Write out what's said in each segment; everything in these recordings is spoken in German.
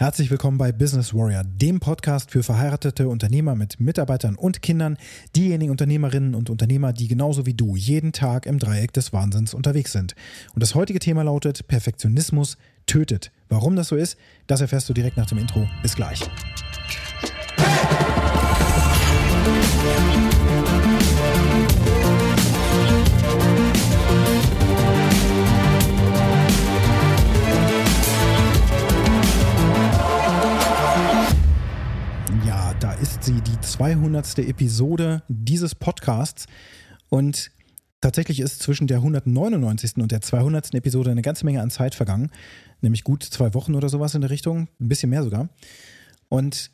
Herzlich willkommen bei Business Warrior, dem Podcast für verheiratete Unternehmer mit Mitarbeitern und Kindern, diejenigen Unternehmerinnen und Unternehmer, die genauso wie du jeden Tag im Dreieck des Wahnsinns unterwegs sind. Und das heutige Thema lautet Perfektionismus tötet. Warum das so ist, das erfährst du direkt nach dem Intro. Bis gleich. 200. Episode dieses Podcasts. Und tatsächlich ist zwischen der 199. und der 200. Episode eine ganze Menge an Zeit vergangen. Nämlich gut zwei Wochen oder sowas in der Richtung. Ein bisschen mehr sogar. Und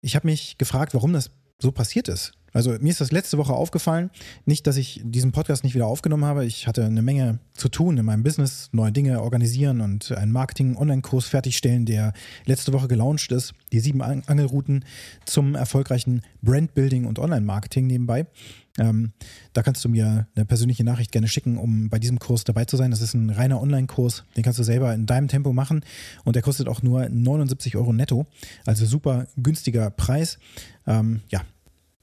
ich habe mich gefragt, warum das so passiert ist. Also mir ist das letzte Woche aufgefallen, nicht, dass ich diesen Podcast nicht wieder aufgenommen habe. Ich hatte eine Menge zu tun in meinem Business, neue Dinge organisieren und einen Marketing-Online-Kurs fertigstellen, der letzte Woche gelauncht ist. Die sieben Angelrouten zum erfolgreichen Brandbuilding und Online-Marketing nebenbei. Ähm, da kannst du mir eine persönliche Nachricht gerne schicken, um bei diesem Kurs dabei zu sein. Das ist ein reiner Online-Kurs, den kannst du selber in deinem Tempo machen und der kostet auch nur 79 Euro netto, also super günstiger Preis. Ähm, ja,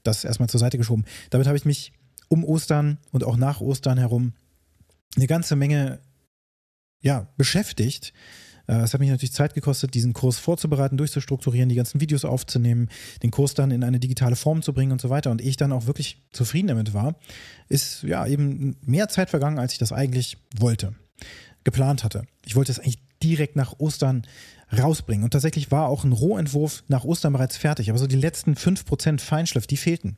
das erstmal zur Seite geschoben. Damit habe ich mich um Ostern und auch nach Ostern herum eine ganze Menge ja, beschäftigt. Äh, es hat mich natürlich Zeit gekostet, diesen Kurs vorzubereiten, durchzustrukturieren, die ganzen Videos aufzunehmen, den Kurs dann in eine digitale Form zu bringen und so weiter. Und ich dann auch wirklich zufrieden damit war, ist ja eben mehr Zeit vergangen, als ich das eigentlich wollte, geplant hatte. Ich wollte es eigentlich direkt nach Ostern rausbringen. Und tatsächlich war auch ein Rohentwurf nach Ostern bereits fertig, aber so die letzten 5% Feinschliff, die fehlten.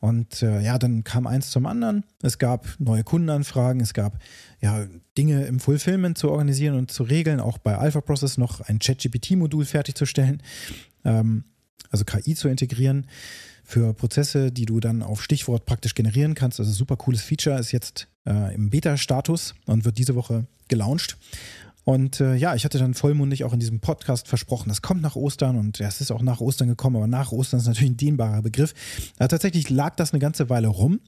Und äh, ja, dann kam eins zum anderen. Es gab neue Kundenanfragen, es gab ja Dinge im Fulfillment zu organisieren und zu regeln, auch bei Alpha Process noch ein ChatGPT-Modul fertigzustellen, ähm, also KI zu integrieren für Prozesse, die du dann auf Stichwort praktisch generieren kannst. Also super cooles Feature, ist jetzt äh, im Beta-Status und wird diese Woche gelauncht. Und äh, ja, ich hatte dann vollmundig auch in diesem Podcast versprochen, das kommt nach Ostern und ja, es ist auch nach Ostern gekommen, aber nach Ostern ist natürlich ein dehnbarer Begriff. Aber tatsächlich lag das eine ganze Weile rum,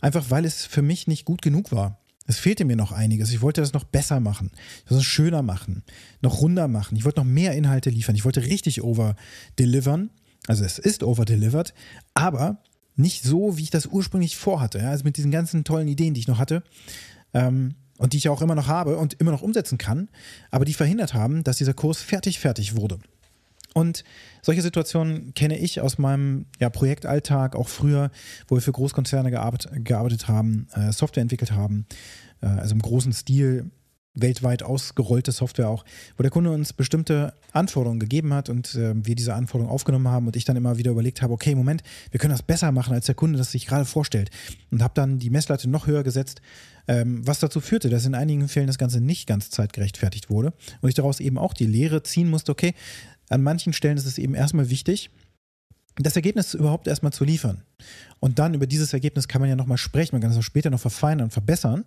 einfach weil es für mich nicht gut genug war. Es fehlte mir noch einiges. Ich wollte das noch besser machen, das schöner machen, noch runder machen. Ich wollte noch mehr Inhalte liefern. Ich wollte richtig over-delivern. Also es ist over-delivered, aber nicht so, wie ich das ursprünglich vorhatte. Ja? Also mit diesen ganzen tollen Ideen, die ich noch hatte. Ähm, und die ich auch immer noch habe und immer noch umsetzen kann, aber die verhindert haben, dass dieser Kurs fertig fertig wurde. Und solche Situationen kenne ich aus meinem ja, Projektalltag, auch früher, wo wir für Großkonzerne gearbeitet, gearbeitet haben, äh, Software entwickelt haben, äh, also im großen Stil weltweit ausgerollte Software auch, wo der Kunde uns bestimmte Anforderungen gegeben hat und äh, wir diese Anforderungen aufgenommen haben und ich dann immer wieder überlegt habe, okay, Moment, wir können das besser machen, als der Kunde das sich gerade vorstellt. Und habe dann die Messlatte noch höher gesetzt, ähm, was dazu führte, dass in einigen Fällen das Ganze nicht ganz zeitgerecht fertigt wurde und ich daraus eben auch die Lehre ziehen musste, okay, an manchen Stellen ist es eben erstmal wichtig, das Ergebnis überhaupt erstmal zu liefern. Und dann über dieses Ergebnis kann man ja nochmal sprechen, man kann es auch später noch verfeinern und verbessern.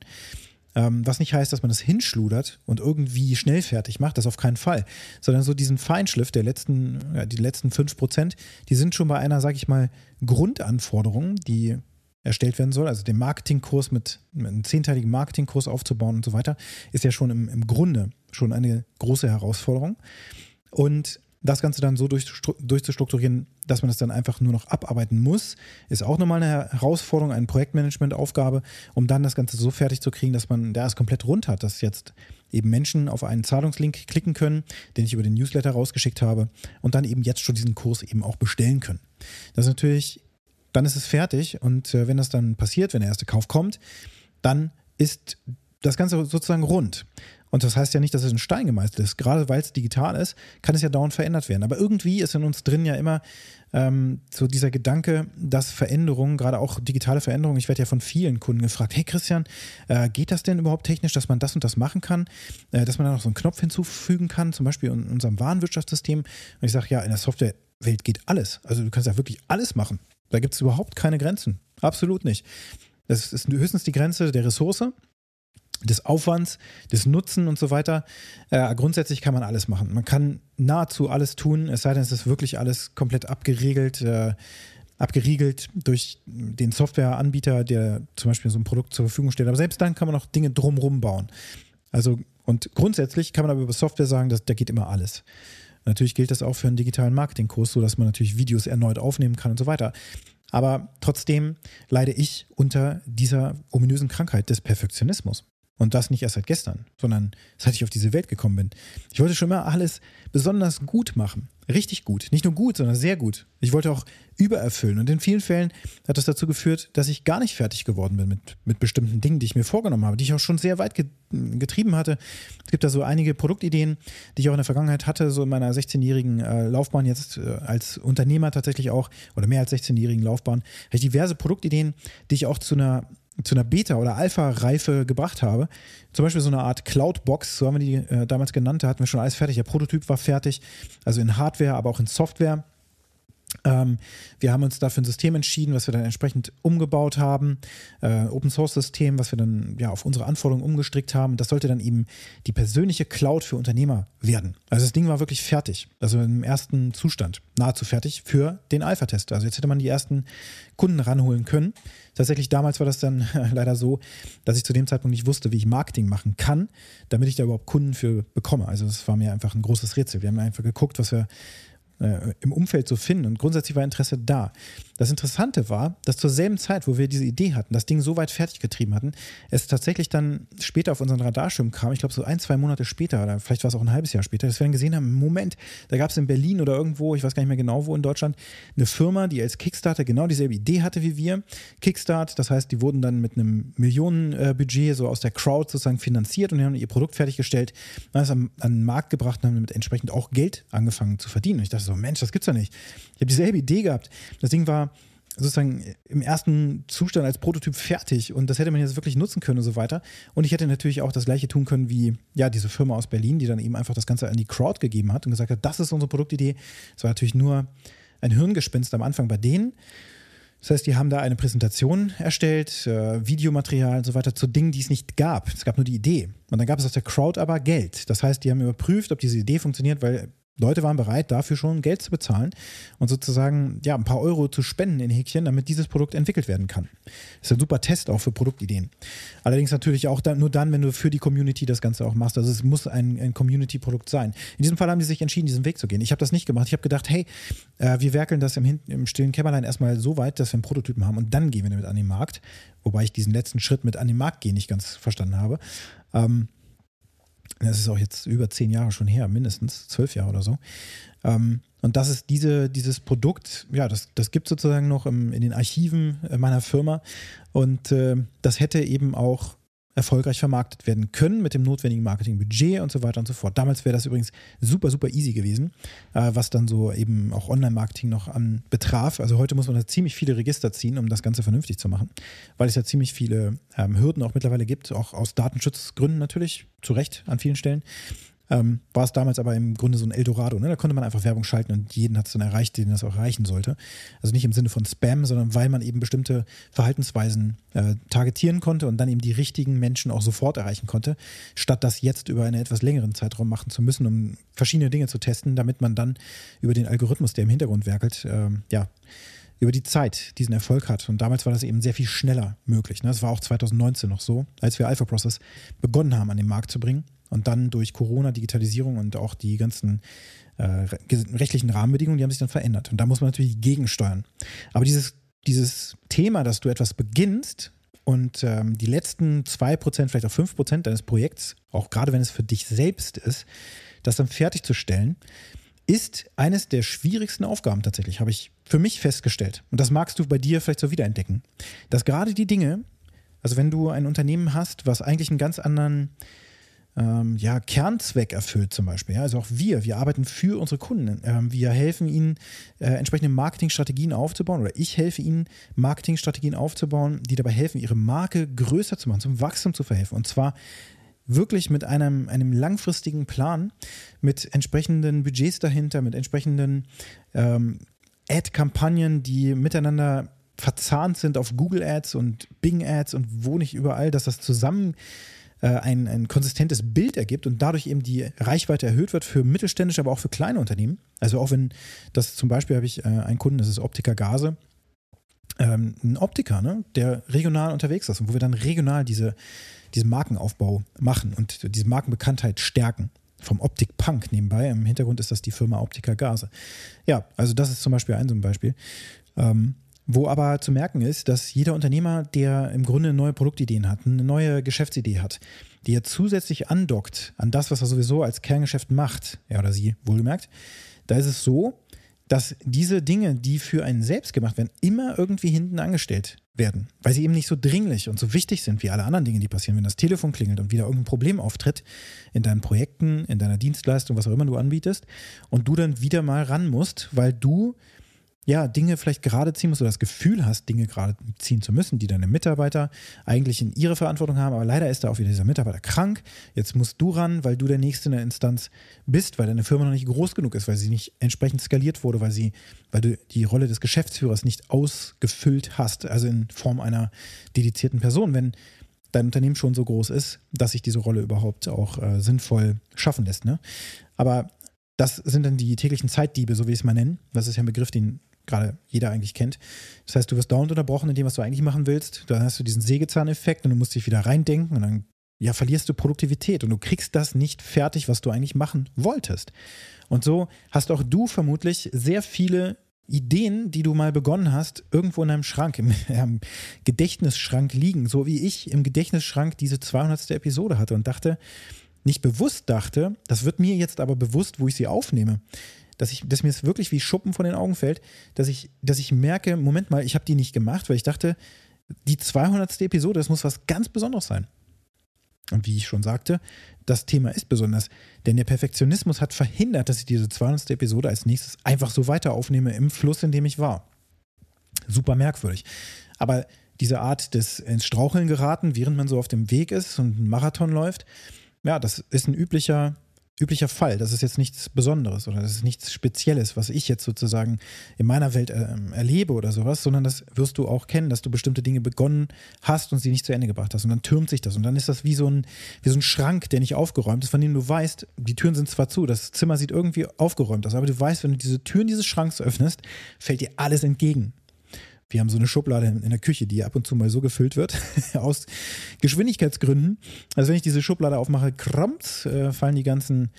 Ähm, was nicht heißt, dass man das hinschludert und irgendwie schnell fertig macht, das auf keinen Fall. Sondern so diesen Feinschliff der letzten, ja, die letzten 5%, die sind schon bei einer, sag ich mal, Grundanforderung, die erstellt werden soll, also den Marketingkurs mit, mit einem zehnteiligen Marketingkurs aufzubauen und so weiter, ist ja schon im, im Grunde schon eine große Herausforderung. Und das Ganze dann so durchzustrukturieren, dass man das dann einfach nur noch abarbeiten muss, ist auch nochmal eine Herausforderung, eine Projektmanagement-Aufgabe, um dann das Ganze so fertig zu kriegen, dass man da es komplett rund hat, dass jetzt eben Menschen auf einen Zahlungslink klicken können, den ich über den Newsletter rausgeschickt habe und dann eben jetzt schon diesen Kurs eben auch bestellen können. Das ist natürlich, dann ist es fertig und äh, wenn das dann passiert, wenn der erste Kauf kommt, dann ist das Ganze sozusagen rund. Und das heißt ja nicht, dass es in Stein gemeißelt ist. Gerade weil es digital ist, kann es ja dauernd verändert werden. Aber irgendwie ist in uns drin ja immer ähm, so dieser Gedanke, dass Veränderungen, gerade auch digitale Veränderungen, ich werde ja von vielen Kunden gefragt, hey Christian, äh, geht das denn überhaupt technisch, dass man das und das machen kann? Äh, dass man da noch so einen Knopf hinzufügen kann, zum Beispiel in unserem Warenwirtschaftssystem. Und ich sage, ja, in der Softwarewelt geht alles. Also du kannst ja wirklich alles machen. Da gibt es überhaupt keine Grenzen. Absolut nicht. Das ist höchstens die Grenze der Ressource des Aufwands, des Nutzen und so weiter. Äh, grundsätzlich kann man alles machen. Man kann nahezu alles tun, es sei denn, es ist wirklich alles komplett abgeregelt, äh, abgeriegelt durch den Softwareanbieter, der zum Beispiel so ein Produkt zur Verfügung stellt. Aber selbst dann kann man auch Dinge drumherum bauen. Also, und grundsätzlich kann man aber über Software sagen, dass da geht immer alles. Natürlich gilt das auch für einen digitalen Marketingkurs, sodass man natürlich Videos erneut aufnehmen kann und so weiter. Aber trotzdem leide ich unter dieser ominösen Krankheit des Perfektionismus. Und das nicht erst seit gestern, sondern seit ich auf diese Welt gekommen bin. Ich wollte schon immer alles besonders gut machen. Richtig gut. Nicht nur gut, sondern sehr gut. Ich wollte auch übererfüllen. Und in vielen Fällen hat das dazu geführt, dass ich gar nicht fertig geworden bin mit, mit bestimmten Dingen, die ich mir vorgenommen habe, die ich auch schon sehr weit getrieben hatte. Es gibt da so einige Produktideen, die ich auch in der Vergangenheit hatte, so in meiner 16-jährigen äh, Laufbahn, jetzt äh, als Unternehmer tatsächlich auch, oder mehr als 16-jährigen Laufbahn, habe ich diverse Produktideen, die ich auch zu einer zu einer Beta- oder Alpha-Reife gebracht habe. Zum Beispiel so eine Art Cloud-Box, so haben wir die äh, damals genannt, da hatten wir schon alles fertig. Der Prototyp war fertig, also in Hardware, aber auch in Software. Ähm, wir haben uns dafür ein System entschieden, was wir dann entsprechend umgebaut haben, äh, Open Source System, was wir dann ja auf unsere Anforderungen umgestrickt haben. Das sollte dann eben die persönliche Cloud für Unternehmer werden. Also das Ding war wirklich fertig, also im ersten Zustand, nahezu fertig für den Alpha-Test. Also jetzt hätte man die ersten Kunden ranholen können. Tatsächlich damals war das dann leider so, dass ich zu dem Zeitpunkt nicht wusste, wie ich Marketing machen kann, damit ich da überhaupt Kunden für bekomme. Also das war mir einfach ein großes Rätsel. Wir haben einfach geguckt, was wir äh, im Umfeld zu finden. Und grundsätzlich war Interesse da. Das Interessante war, dass zur selben Zeit, wo wir diese Idee hatten, das Ding so weit fertig getrieben hatten, es tatsächlich dann später auf unseren Radarschirm kam, ich glaube so ein, zwei Monate später oder vielleicht war es auch ein halbes Jahr später, dass wir dann gesehen haben, Moment, da gab es in Berlin oder irgendwo, ich weiß gar nicht mehr genau wo in Deutschland, eine Firma, die als Kickstarter genau dieselbe Idee hatte wie wir. Kickstart, das heißt, die wurden dann mit einem Millionenbudget so aus der Crowd sozusagen finanziert und die haben ihr Produkt fertiggestellt, haben es an, an den Markt gebracht und haben damit entsprechend auch Geld angefangen zu verdienen. Und ich dachte so, Mensch, das gibt's doch nicht. Ich habe dieselbe Idee gehabt. Das Ding war sozusagen im ersten Zustand als Prototyp fertig und das hätte man jetzt wirklich nutzen können und so weiter. Und ich hätte natürlich auch das gleiche tun können wie ja diese Firma aus Berlin, die dann eben einfach das Ganze an die Crowd gegeben hat und gesagt hat, das ist unsere Produktidee. Es war natürlich nur ein Hirngespinst am Anfang bei denen. Das heißt, die haben da eine Präsentation erstellt, äh, Videomaterial und so weiter zu Dingen, die es nicht gab. Es gab nur die Idee. Und dann gab es aus der Crowd aber Geld. Das heißt, die haben überprüft, ob diese Idee funktioniert, weil Leute waren bereit, dafür schon Geld zu bezahlen und sozusagen ja, ein paar Euro zu spenden in Häkchen, damit dieses Produkt entwickelt werden kann. Das ist ein super Test auch für Produktideen. Allerdings natürlich auch dann, nur dann, wenn du für die Community das Ganze auch machst. Also es muss ein, ein Community-Produkt sein. In diesem Fall haben die sich entschieden, diesen Weg zu gehen. Ich habe das nicht gemacht. Ich habe gedacht, hey, äh, wir werkeln das im, im stillen Kämmerlein erstmal so weit, dass wir einen Prototypen haben und dann gehen wir damit an den Markt. Wobei ich diesen letzten Schritt mit an den Markt gehen nicht ganz verstanden habe. Ähm, das ist auch jetzt über zehn Jahre schon her, mindestens zwölf Jahre oder so. Ähm, und das ist diese, dieses Produkt, ja, das, das gibt sozusagen noch im, in den Archiven meiner Firma. Und äh, das hätte eben auch erfolgreich vermarktet werden können mit dem notwendigen Marketingbudget und so weiter und so fort. Damals wäre das übrigens super, super easy gewesen, äh, was dann so eben auch Online-Marketing noch an betraf. Also heute muss man da ziemlich viele Register ziehen, um das Ganze vernünftig zu machen, weil es ja ziemlich viele ähm, Hürden auch mittlerweile gibt, auch aus Datenschutzgründen natürlich, zu Recht an vielen Stellen. Ähm, war es damals aber im Grunde so ein Eldorado. Ne? Da konnte man einfach Werbung schalten und jeden hat es dann erreicht, den das auch erreichen sollte. Also nicht im Sinne von Spam, sondern weil man eben bestimmte Verhaltensweisen äh, targetieren konnte und dann eben die richtigen Menschen auch sofort erreichen konnte, statt das jetzt über einen etwas längeren Zeitraum machen zu müssen, um verschiedene Dinge zu testen, damit man dann über den Algorithmus, der im Hintergrund werkelt, äh, ja, über die Zeit diesen Erfolg hat. Und damals war das eben sehr viel schneller möglich. Ne? Das war auch 2019 noch so, als wir Alpha Process begonnen haben, an den Markt zu bringen und dann durch Corona, Digitalisierung und auch die ganzen äh, rechtlichen Rahmenbedingungen, die haben sich dann verändert. Und da muss man natürlich gegensteuern. Aber dieses, dieses Thema, dass du etwas beginnst und ähm, die letzten 2%, vielleicht auch 5% deines Projekts, auch gerade wenn es für dich selbst ist, das dann fertigzustellen, ist eines der schwierigsten Aufgaben tatsächlich, habe ich für mich festgestellt. Und das magst du bei dir vielleicht so wiederentdecken. Dass gerade die Dinge, also wenn du ein Unternehmen hast, was eigentlich einen ganz anderen ähm, ja, Kernzweck erfüllt zum Beispiel. Ja? Also auch wir, wir arbeiten für unsere Kunden. Ähm, wir helfen ihnen, äh, entsprechende Marketingstrategien aufzubauen oder ich helfe ihnen, Marketingstrategien aufzubauen, die dabei helfen, ihre Marke größer zu machen, zum Wachstum zu verhelfen. Und zwar wirklich mit einem, einem langfristigen Plan, mit entsprechenden Budgets dahinter, mit entsprechenden ähm, Ad-Kampagnen, die miteinander verzahnt sind auf Google Ads und Bing Ads und wo nicht überall, dass das zusammen äh, ein, ein konsistentes Bild ergibt und dadurch eben die Reichweite erhöht wird für mittelständische, aber auch für kleine Unternehmen. Also auch wenn das zum Beispiel habe ich äh, einen Kunden, das ist Optiker Gase, ähm, ein Optiker, ne, der regional unterwegs ist und wo wir dann regional diese, diesen Markenaufbau machen und diese Markenbekanntheit stärken. vom Optik Punk nebenbei. Im Hintergrund ist das die Firma Optica Gase. Ja, also das ist zum Beispiel ein so ein Beispiel. Ähm, wo aber zu merken ist, dass jeder Unternehmer, der im Grunde neue Produktideen hat, eine neue Geschäftsidee hat, die er zusätzlich andockt an das, was er sowieso als Kerngeschäft macht, er oder sie wohlgemerkt, da ist es so, dass diese Dinge, die für einen selbst gemacht werden, immer irgendwie hinten angestellt werden, weil sie eben nicht so dringlich und so wichtig sind wie alle anderen Dinge, die passieren, wenn das Telefon klingelt und wieder irgendein Problem auftritt in deinen Projekten, in deiner Dienstleistung, was auch immer du anbietest und du dann wieder mal ran musst, weil du ja, Dinge vielleicht gerade ziehen musst oder das Gefühl hast, Dinge gerade ziehen zu müssen, die deine Mitarbeiter eigentlich in ihre Verantwortung haben, aber leider ist da auch wieder dieser Mitarbeiter krank. Jetzt musst du ran, weil du der Nächste in der Instanz bist, weil deine Firma noch nicht groß genug ist, weil sie nicht entsprechend skaliert wurde, weil sie, weil du die Rolle des Geschäftsführers nicht ausgefüllt hast, also in Form einer dedizierten Person. Wenn dein Unternehmen schon so groß ist, dass sich diese Rolle überhaupt auch äh, sinnvoll schaffen lässt. Ne? Aber das sind dann die täglichen Zeitdiebe, so wie ich es mal nennen. Das ist ja ein Begriff, den gerade jeder eigentlich kennt. Das heißt, du wirst dauernd unterbrochen in dem, was du eigentlich machen willst. Dann hast du diesen Sägezahneffekt und du musst dich wieder reindenken und dann ja, verlierst du Produktivität und du kriegst das nicht fertig, was du eigentlich machen wolltest. Und so hast auch du vermutlich sehr viele Ideen, die du mal begonnen hast, irgendwo in deinem Schrank, im, im, Gedächtnisschrank liegen, so wie ich im Gedächtnisschrank diese 200. Episode hatte und dachte, nicht bewusst dachte, das wird mir jetzt aber bewusst, wo ich sie aufnehme dass, ich, dass mir es wirklich wie Schuppen von den Augen fällt, dass ich, dass ich merke, Moment mal, ich habe die nicht gemacht, weil ich dachte, die 200. Episode, das muss was ganz Besonderes sein. Und wie ich schon sagte, das Thema ist besonders, denn der Perfektionismus hat verhindert, dass ich diese 200. Episode als nächstes einfach so weiter aufnehme im Fluss, in dem ich war. Super merkwürdig. Aber diese Art des ins Straucheln geraten, während man so auf dem Weg ist und einen Marathon läuft, ja, das ist ein üblicher üblicher Fall. Das ist jetzt nichts Besonderes oder das ist nichts Spezielles, was ich jetzt sozusagen in meiner Welt äh, erlebe oder sowas, sondern das wirst du auch kennen, dass du bestimmte Dinge begonnen hast und sie nicht zu Ende gebracht hast. Und dann türmt sich das. Und dann ist das wie so ein, wie so ein Schrank, der nicht aufgeräumt ist, von dem du weißt, die Türen sind zwar zu, das Zimmer sieht irgendwie aufgeräumt aus, aber du weißt, wenn du diese Türen dieses Schranks öffnest, fällt dir alles entgegen. Wir haben so eine Schublade in der Küche, die ab und zu mal so gefüllt wird, aus Geschwindigkeitsgründen. Also wenn ich diese Schublade aufmache, krampft, äh, fallen die ganzen,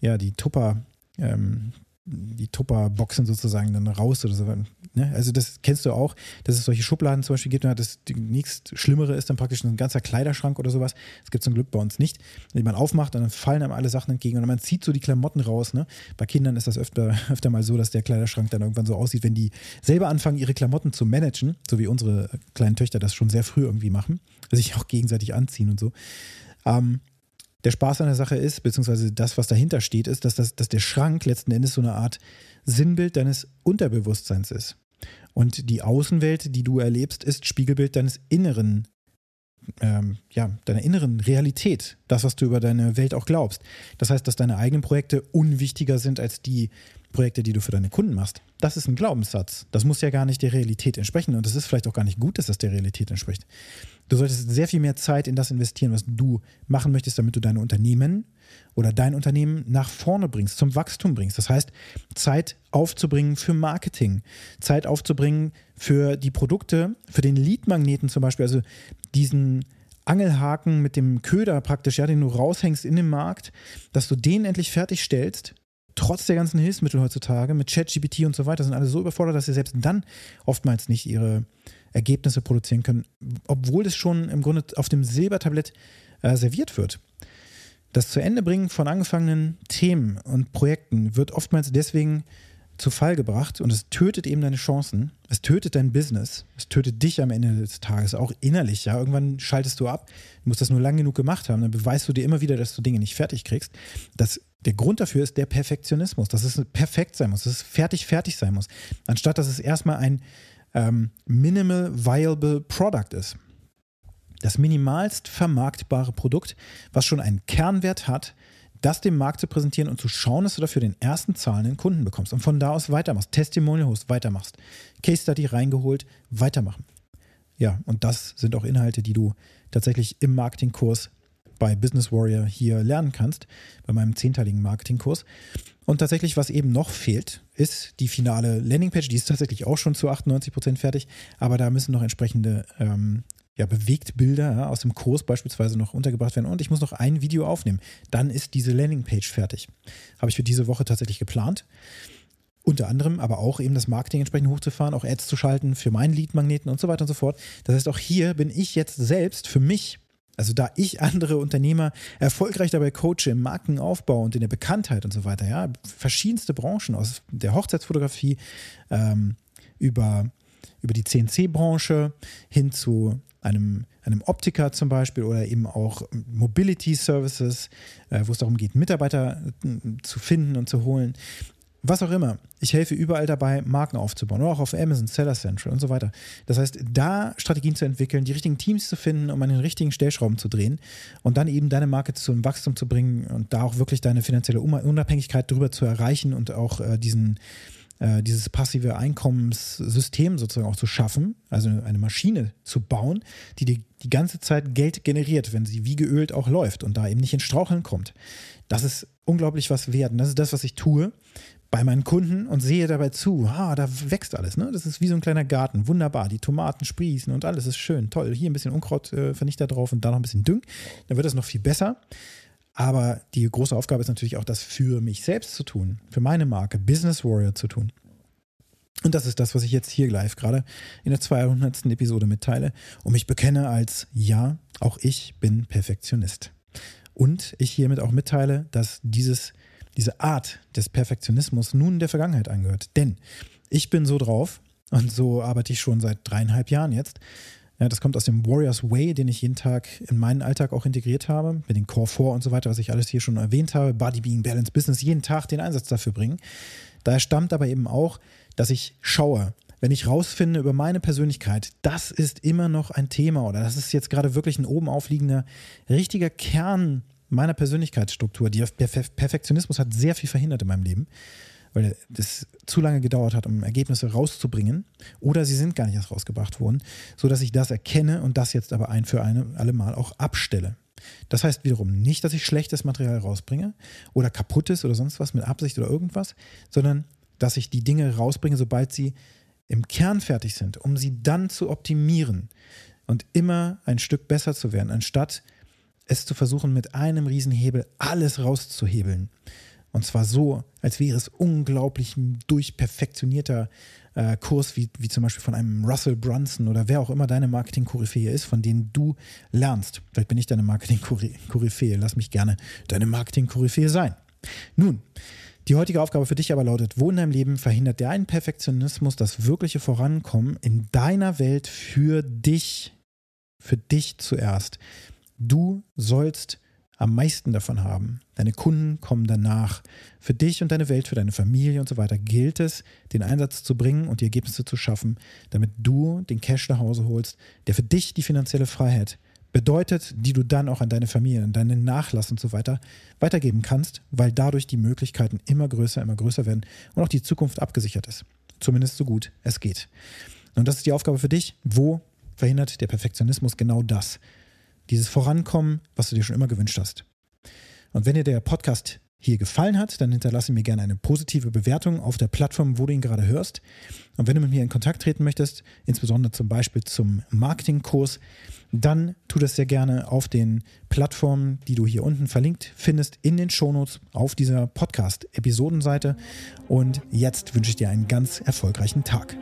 ja, die Tupper, ähm, die Tupper-Boxen sozusagen dann raus oder so. Ne? Also das kennst du auch, dass es solche Schubladen zum Beispiel gibt. Das nächst Schlimmere ist dann praktisch ein ganzer Kleiderschrank oder sowas. Das gibt es zum Glück bei uns nicht. Die man aufmacht und dann fallen einem alle Sachen entgegen und man zieht so die Klamotten raus. Ne? Bei Kindern ist das öfter, öfter mal so, dass der Kleiderschrank dann irgendwann so aussieht, wenn die selber anfangen, ihre Klamotten zu managen, so wie unsere kleinen Töchter das schon sehr früh irgendwie machen, sich auch gegenseitig anziehen und so. Ähm, der Spaß an der Sache ist, beziehungsweise das, was dahinter steht, ist, dass, das, dass der Schrank letzten Endes so eine Art Sinnbild deines Unterbewusstseins ist. Und die Außenwelt, die du erlebst, ist Spiegelbild deines inneren, ähm, ja, deiner inneren Realität. Das, was du über deine Welt auch glaubst. Das heißt, dass deine eigenen Projekte unwichtiger sind als die Projekte, die du für deine Kunden machst. Das ist ein Glaubenssatz. Das muss ja gar nicht der Realität entsprechen. Und es ist vielleicht auch gar nicht gut, dass das der Realität entspricht. Du solltest sehr viel mehr Zeit in das investieren, was du machen möchtest, damit du deine Unternehmen oder dein Unternehmen nach vorne bringst, zum Wachstum bringst. Das heißt, Zeit aufzubringen für Marketing, Zeit aufzubringen für die Produkte, für den Leadmagneten zum Beispiel, also diesen Angelhaken mit dem Köder praktisch, ja, den du raushängst in den Markt, dass du den endlich fertigstellst trotz der ganzen Hilfsmittel heutzutage mit ChatGPT und so weiter sind alle so überfordert, dass sie selbst dann oftmals nicht ihre Ergebnisse produzieren können, obwohl das schon im Grunde auf dem Silbertablett äh, serviert wird. Das zu Ende bringen von angefangenen Themen und Projekten wird oftmals deswegen zu Fall gebracht und es tötet eben deine Chancen, es tötet dein Business, es tötet dich am Ende des Tages, auch innerlich. Ja, irgendwann schaltest du ab, musst das nur lang genug gemacht haben, dann beweist du dir immer wieder, dass du Dinge nicht fertig kriegst. Das der Grund dafür ist der Perfektionismus, dass es perfekt sein muss, dass es fertig, fertig sein muss, anstatt dass es erstmal ein ähm, Minimal Viable Product ist. Das minimalst vermarktbare Produkt, was schon einen Kernwert hat, das dem Markt zu präsentieren und zu schauen, dass du dafür den ersten zahlenden Kunden bekommst und von da aus weitermachst, Testimonial Host weitermachst, Case Study reingeholt, weitermachen. Ja, und das sind auch Inhalte, die du tatsächlich im Marketingkurs bei Business Warrior hier lernen kannst, bei meinem zehnteiligen Marketingkurs. Und tatsächlich, was eben noch fehlt, ist die finale Landingpage. Die ist tatsächlich auch schon zu 98 Prozent fertig, aber da müssen noch entsprechende ähm, ja, Bewegtbilder ja, aus dem Kurs beispielsweise noch untergebracht werden und ich muss noch ein Video aufnehmen. Dann ist diese Landingpage fertig. Habe ich für diese Woche tatsächlich geplant. Unter anderem aber auch eben das Marketing entsprechend hochzufahren, auch Ads zu schalten für meinen Lead-Magneten und so weiter und so fort. Das heißt, auch hier bin ich jetzt selbst für mich, also da ich andere Unternehmer erfolgreich dabei coache im Markenaufbau und in der Bekanntheit und so weiter, ja, verschiedenste Branchen aus der Hochzeitsfotografie ähm, über, über die CNC-Branche hin zu einem, einem Optiker zum Beispiel oder eben auch Mobility Services, äh, wo es darum geht, Mitarbeiter äh, zu finden und zu holen was auch immer. Ich helfe überall dabei, Marken aufzubauen, oder auch auf Amazon, Seller Central und so weiter. Das heißt, da Strategien zu entwickeln, die richtigen Teams zu finden, um an den richtigen Stellschrauben zu drehen und dann eben deine Marke zum Wachstum zu bringen und da auch wirklich deine finanzielle Unabhängigkeit darüber zu erreichen und auch äh, diesen, äh, dieses passive Einkommenssystem sozusagen auch zu schaffen, also eine Maschine zu bauen, die die, die ganze Zeit Geld generiert, wenn sie wie geölt auch läuft und da eben nicht in Straucheln kommt. Das ist unglaublich was wert. Und das ist das, was ich tue bei meinen Kunden und sehe dabei zu, ah, da wächst alles, ne? Das ist wie so ein kleiner Garten, wunderbar. Die Tomaten sprießen und alles ist schön, toll. Hier ein bisschen Unkrautvernichter äh, drauf und da noch ein bisschen Düng. Dann wird das noch viel besser. Aber die große Aufgabe ist natürlich auch, das für mich selbst zu tun, für meine Marke, Business Warrior zu tun. Und das ist das, was ich jetzt hier live gerade in der 200. Episode mitteile und mich bekenne als, ja, auch ich bin Perfektionist. Und ich hiermit auch mitteile, dass dieses diese Art des Perfektionismus nun der Vergangenheit angehört. Denn ich bin so drauf und so arbeite ich schon seit dreieinhalb Jahren jetzt. Ja, das kommt aus dem Warriors Way, den ich jeden Tag in meinen Alltag auch integriert habe, mit den Core 4 und so weiter, was ich alles hier schon erwähnt habe, Body Being Balance Business, jeden Tag den Einsatz dafür bringen. Daher stammt aber eben auch, dass ich schaue, wenn ich rausfinde über meine Persönlichkeit, das ist immer noch ein Thema oder das ist jetzt gerade wirklich ein oben aufliegender, richtiger Kern meiner Persönlichkeitsstruktur. Der Perfektionismus hat sehr viel verhindert in meinem Leben, weil es zu lange gedauert hat, um Ergebnisse rauszubringen. Oder sie sind gar nicht erst rausgebracht worden, sodass ich das erkenne und das jetzt aber ein für eine, alle Mal auch abstelle. Das heißt wiederum nicht, dass ich schlechtes Material rausbringe oder kaputtes oder sonst was mit Absicht oder irgendwas, sondern dass ich die Dinge rausbringe, sobald sie im Kern fertig sind, um sie dann zu optimieren und immer ein Stück besser zu werden, anstatt es zu versuchen, mit einem Riesenhebel alles rauszuhebeln. Und zwar so, als wäre es unglaublich ein durchperfektionierter äh, Kurs, wie, wie zum Beispiel von einem Russell Brunson oder wer auch immer deine Marketing-Koryphäe ist, von denen du lernst. Vielleicht bin ich deine Marketing-Koryphäe. Lass mich gerne deine Marketing-Koryphäe sein. Nun, die heutige Aufgabe für dich aber lautet, wo in deinem Leben verhindert dein Perfektionismus das wirkliche Vorankommen in deiner Welt für dich, für dich zuerst. Du sollst am meisten davon haben. Deine Kunden kommen danach. Für dich und deine Welt, für deine Familie und so weiter gilt es, den Einsatz zu bringen und die Ergebnisse zu schaffen, damit du den Cash nach Hause holst, der für dich die finanzielle Freiheit bedeutet, die du dann auch an deine Familie, an deinen Nachlass und so weiter weitergeben kannst, weil dadurch die Möglichkeiten immer größer, immer größer werden und auch die Zukunft abgesichert ist. Zumindest so gut es geht. Und das ist die Aufgabe für dich. Wo verhindert der Perfektionismus genau das? Dieses Vorankommen, was du dir schon immer gewünscht hast. Und wenn dir der Podcast hier gefallen hat, dann hinterlasse mir gerne eine positive Bewertung auf der Plattform, wo du ihn gerade hörst. Und wenn du mit mir in Kontakt treten möchtest, insbesondere zum Beispiel zum Marketingkurs, dann tu das sehr gerne auf den Plattformen, die du hier unten verlinkt findest, in den Shownotes auf dieser Podcast-Episodenseite. Und jetzt wünsche ich dir einen ganz erfolgreichen Tag.